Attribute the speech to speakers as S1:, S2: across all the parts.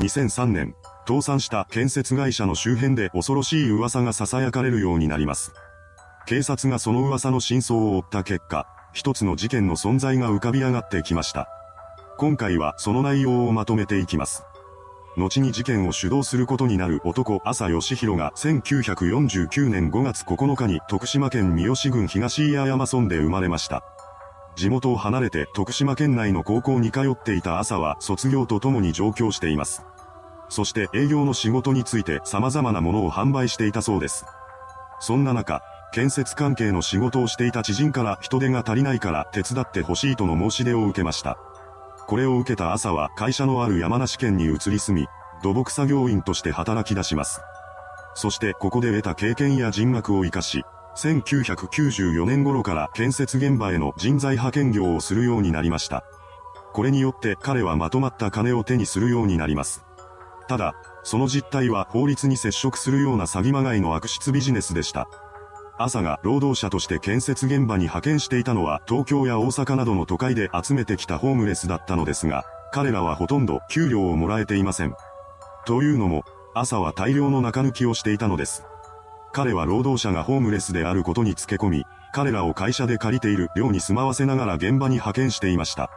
S1: 2003年、倒産した建設会社の周辺で恐ろしい噂が囁かれるようになります。警察がその噂の真相を追った結果、一つの事件の存在が浮かび上がってきました。今回はその内容をまとめていきます。後に事件を主導することになる男朝義弘が1949年5月9日に徳島県三好郡東伊山村で生まれました。地元を離れて徳島県内の高校に通っていた朝は卒業とともに上京しています。そして営業の仕事について様々なものを販売していたそうです。そんな中、建設関係の仕事をしていた知人から人手が足りないから手伝ってほしいとの申し出を受けました。これを受けた朝は会社のある山梨県に移り住み、土木作業員として働き出します。そしてここで得た経験や人脈を活かし、1994年頃から建設現場への人材派遣業をするようになりました。これによって彼はまとまった金を手にするようになります。ただ、その実態は法律に接触するような詐欺まがいの悪質ビジネスでした。朝が労働者として建設現場に派遣していたのは東京や大阪などの都会で集めてきたホームレスだったのですが、彼らはほとんど給料をもらえていません。というのも、朝は大量の中抜きをしていたのです。彼は労働者がホームレスであることにつけ込み、彼らを会社で借りている寮に住まわせながら現場に派遣していました。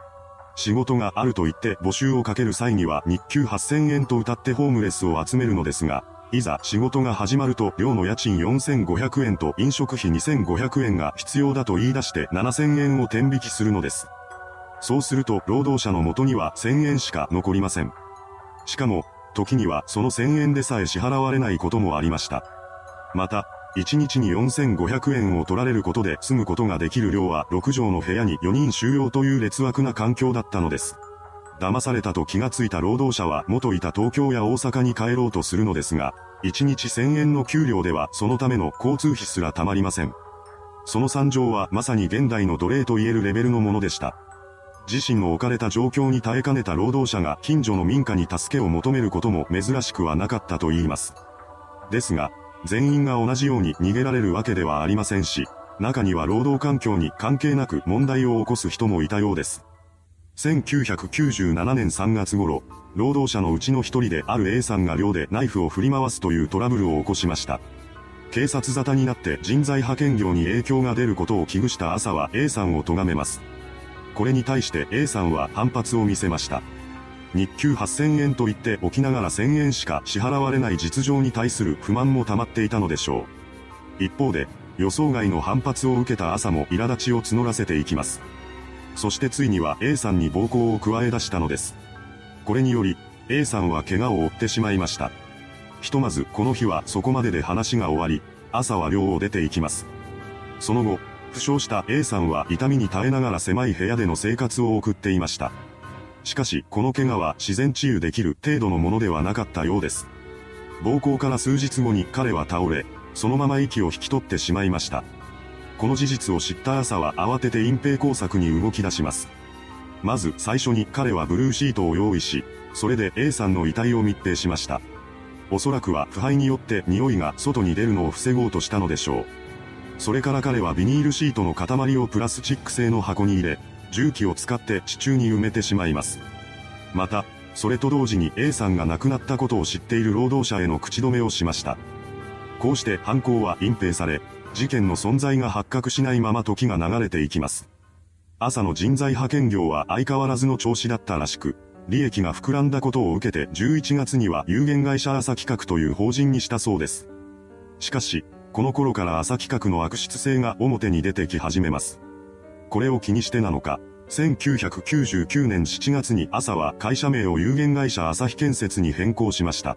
S1: 仕事があると言って募集をかける際には日給8000円と歌ってホームレスを集めるのですが、いざ仕事が始まると寮の家賃4500円と飲食費2500円が必要だと言い出して7000円を転引きするのです。そうすると労働者の元には1000円しか残りません。しかも、時にはその1000円でさえ支払われないこともありました。また、1日に4500円を取られることで住むことができる量は6畳の部屋に4人収容という劣悪な環境だったのです。騙されたと気がついた労働者は元いた東京や大阪に帰ろうとするのですが、1日1000円の給料ではそのための交通費すらたまりません。その惨状はまさに現代の奴隷と言えるレベルのものでした。自身の置かれた状況に耐えかねた労働者が近所の民家に助けを求めることも珍しくはなかったと言います。ですが、全員が同じように逃げられるわけではありませんし、中には労働環境に関係なく問題を起こす人もいたようです。1997年3月頃、労働者のうちの一人である A さんが寮でナイフを振り回すというトラブルを起こしました。警察沙汰になって人材派遣業に影響が出ることを危惧した朝は A さんを咎めます。これに対して A さんは反発を見せました。日給8000円と言っておきながら1000円しか支払われない実情に対する不満も溜まっていたのでしょう。一方で、予想外の反発を受けた朝も苛立ちを募らせていきます。そしてついには A さんに暴行を加え出したのです。これにより、A さんは怪我を負ってしまいました。ひとまずこの日はそこまでで話が終わり、朝は寮を出て行きます。その後、負傷した A さんは痛みに耐えながら狭い部屋での生活を送っていました。しかし、この怪我は自然治癒できる程度のものではなかったようです。暴行から数日後に彼は倒れ、そのまま息を引き取ってしまいました。この事実を知った朝は慌てて隠蔽工作に動き出します。まず最初に彼はブルーシートを用意し、それで A さんの遺体を密閉しました。おそらくは腐敗によって匂いが外に出るのを防ごうとしたのでしょう。それから彼はビニールシートの塊をプラスチック製の箱に入れ、重機を使って地中に埋めてしまいます。また、それと同時に A さんが亡くなったことを知っている労働者への口止めをしました。こうして犯行は隠蔽され、事件の存在が発覚しないまま時が流れていきます。朝の人材派遣業は相変わらずの調子だったらしく、利益が膨らんだことを受けて11月には有限会社朝企画という法人にしたそうです。しかし、この頃から朝企画の悪質性が表に出てき始めます。これを気にしてなのか、1999年7月に朝は会社名を有限会社朝日建設に変更しました。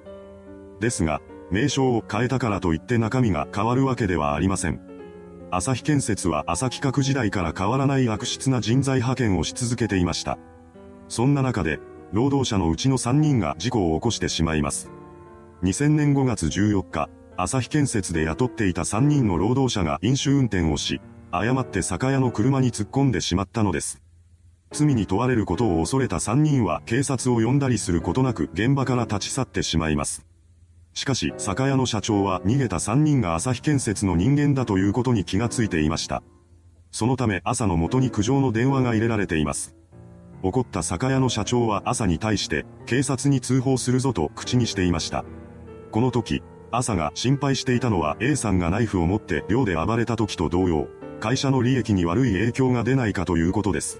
S1: ですが、名称を変えたからといって中身が変わるわけではありません。朝日建設は朝企画時代から変わらない悪質な人材派遣をし続けていました。そんな中で、労働者のうちの3人が事故を起こしてしまいます。2000年5月14日、朝日建設で雇っていた3人の労働者が飲酒運転をし、誤って酒屋の車に突っ込んでしまったのです。罪に問われることを恐れた3人は警察を呼んだりすることなく現場から立ち去ってしまいます。しかし、酒屋の社長は逃げた3人が朝日建設の人間だということに気がついていました。そのため朝の元に苦情の電話が入れられています。怒った酒屋の社長は朝に対して警察に通報するぞと口にしていました。この時、朝が心配していたのは A さんがナイフを持って寮で暴れた時と同様、会社の利益に悪い影響が出ないかということです。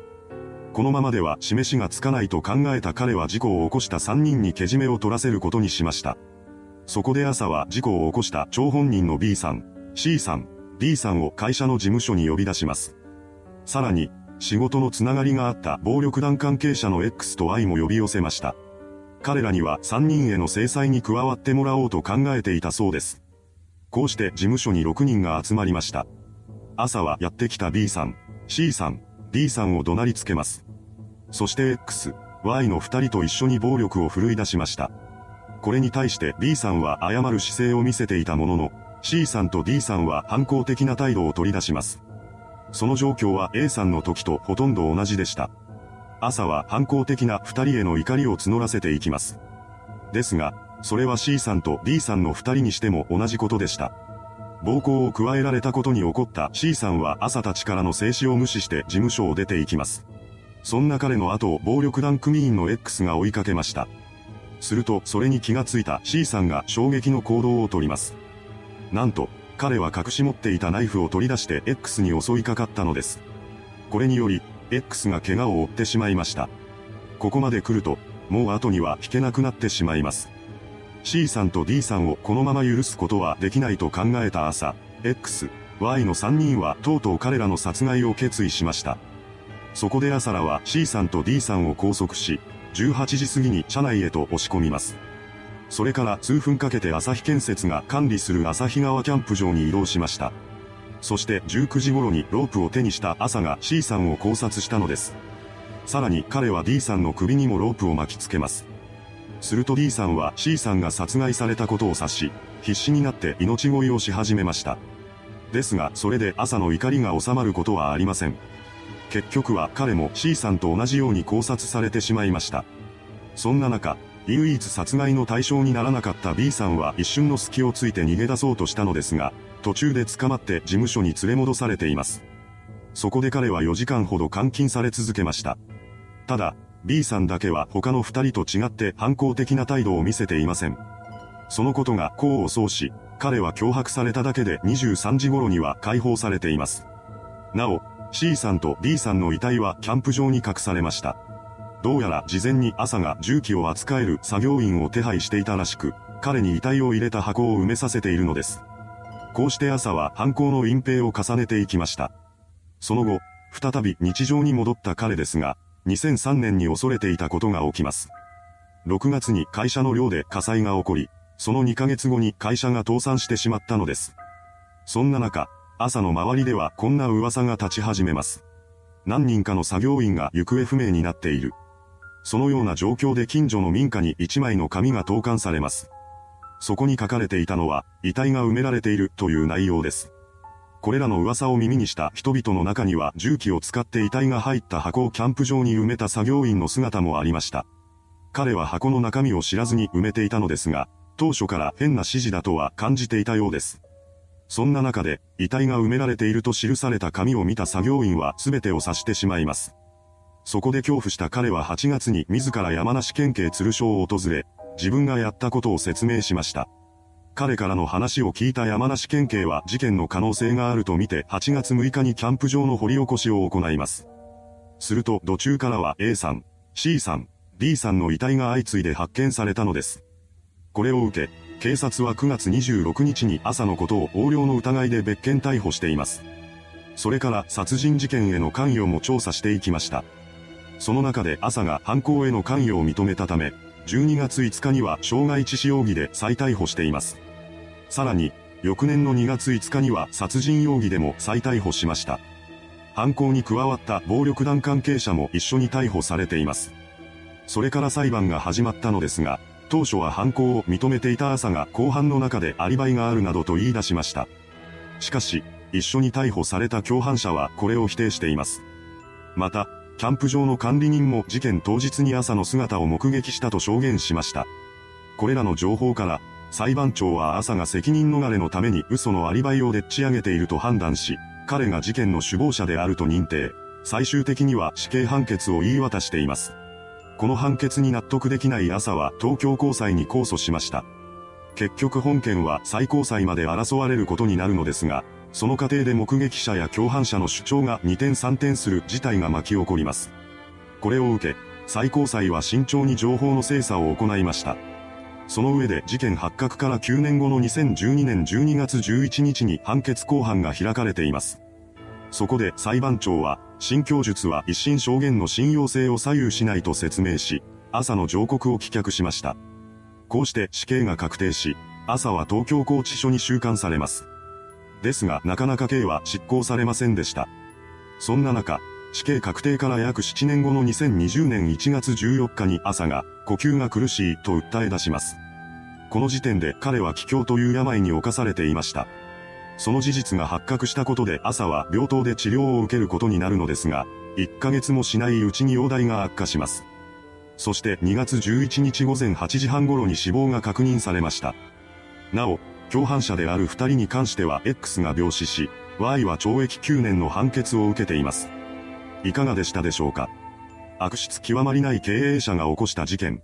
S1: このままでは示しがつかないと考えた彼は事故を起こした3人にけじめを取らせることにしました。そこで朝は事故を起こした張本人の B さん、C さん、D さんを会社の事務所に呼び出します。さらに、仕事のつながりがあった暴力団関係者の X と Y も呼び寄せました。彼らには3人への制裁に加わってもらおうと考えていたそうです。こうして事務所に6人が集まりました。朝はやってきた B さん、C さん、D さんを怒鳴りつけます。そして X、Y の2人と一緒に暴力を振るい出しました。これに対して B さんは謝る姿勢を見せていたものの、C さんと D さんは反抗的な態度を取り出します。その状況は A さんの時とほとんど同じでした。朝は反抗的な二人への怒りを募らせていきます。ですが、それは C さんと D さんの二人にしても同じことでした。暴行を加えられたことに怒った C さんは朝たちからの静止を無視して事務所を出ていきます。そんな彼の後を暴力団組員の X が追いかけました。するとそれに気がついた C さんが衝撃の行動をとります。なんと、彼は隠し持っていたナイフを取り出して X に襲いかかったのです。これにより、X が怪我を負ってしまいました。ここまで来ると、もう後には引けなくなってしまいます。C さんと D さんをこのまま許すことはできないと考えた朝、X、Y の3人はとうとう彼らの殺害を決意しました。そこで朝らは C さんと D さんを拘束し、18時過ぎに車内へと押し込みます。それから数分かけて朝日建設が管理する朝日川キャンプ場に移動しました。そして19時頃にロープを手にした朝が C さんを考察したのです。さらに彼は D さんの首にもロープを巻きつけます。すると D さんは C さんが殺害されたことを察し、必死になって命乞いをし始めました。ですが、それで朝の怒りが収まることはありません。結局は彼も C さんと同じように考察されてしまいました。そんな中、唯一殺害の対象にならなかった B さんは一瞬の隙をついて逃げ出そうとしたのですが、途中で捕まって事務所に連れ戻されています。そこで彼は4時間ほど監禁され続けました。ただ、B さんだけは他の2人と違って反抗的な態度を見せていません。そのことが功を奏し、彼は脅迫されただけで23時頃には解放されています。なお、C さんと D さんの遺体はキャンプ場に隠されました。どうやら事前に朝が重機を扱える作業員を手配していたらしく、彼に遺体を入れた箱を埋めさせているのです。こうして朝は犯行の隠蔽を重ねていきました。その後、再び日常に戻った彼ですが、2003年に恐れていたことが起きます。6月に会社の寮で火災が起こり、その2ヶ月後に会社が倒産してしまったのです。そんな中、朝の周りではこんな噂が立ち始めます。何人かの作業員が行方不明になっている。そのような状況で近所の民家に一枚の紙が投函されます。そこに書かれていたのは、遺体が埋められているという内容です。これらの噂を耳にした人々の中には重機を使って遺体が入った箱をキャンプ場に埋めた作業員の姿もありました。彼は箱の中身を知らずに埋めていたのですが、当初から変な指示だとは感じていたようです。そんな中で、遺体が埋められていると記された紙を見た作業員は全てを察してしまいます。そこで恐怖した彼は8月に自ら山梨県警鶴署を訪れ、自分がやったことを説明しました。彼からの話を聞いた山梨県警は事件の可能性があるとみて8月6日にキャンプ場の掘り起こしを行います。すると途中からは A さん、C さん、D さんの遺体が相次いで発見されたのです。これを受け、警察は9月26日に朝のことを横領の疑いで別件逮捕しています。それから殺人事件への関与も調査していきました。その中で朝が犯行への関与を認めたため、12月5日には傷害致死容疑で再逮捕しています。さらに、翌年の2月5日には殺人容疑でも再逮捕しました。犯行に加わった暴力団関係者も一緒に逮捕されています。それから裁判が始まったのですが、当初は犯行を認めていた朝が後半の中でアリバイがあるなどと言い出しました。しかし、一緒に逮捕された共犯者はこれを否定しています。また、キャンプ場の管理人も事件当日に朝の姿を目撃したと証言しました。これらの情報から、裁判長は朝が責任逃れのために嘘のアリバイをでっち上げていると判断し、彼が事件の首謀者であると認定、最終的には死刑判決を言い渡しています。この判決に納得できない朝は東京高裁に控訴しました。結局本件は最高裁まで争われることになるのですが、その過程で目撃者や共犯者の主張が二転三転する事態が巻き起こります。これを受け、最高裁は慎重に情報の精査を行いました。その上で事件発覚から9年後の2012年12月11日に判決公判が開かれています。そこで裁判長は、新供述は一審証言の信用性を左右しないと説明し、朝の上告を棄却しました。こうして死刑が確定し、朝は東京拘置所に収監されます。ですが、なかなか刑は執行されませんでした。そんな中、死刑確定から約7年後の2020年1月14日に朝が、呼吸が苦しいと訴え出します。この時点で彼は気境という病に侵されていました。その事実が発覚したことで朝は病棟で治療を受けることになるのですが、1ヶ月もしないうちに容体が悪化します。そして2月11日午前8時半頃に死亡が確認されました。なお、共犯者である2人に関しては X が病死し、Y は懲役9年の判決を受けています。いかがでしたでしょうか？悪質極まりない経営者が起こした事件。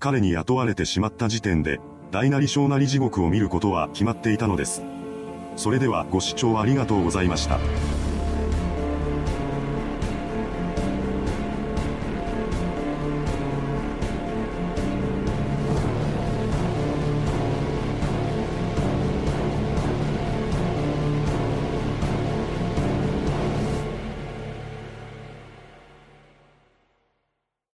S1: 彼に雇われてしまった時点で、大なり小なり地獄を見ることは決まっていたのです。それではご視聴ありがとうございました。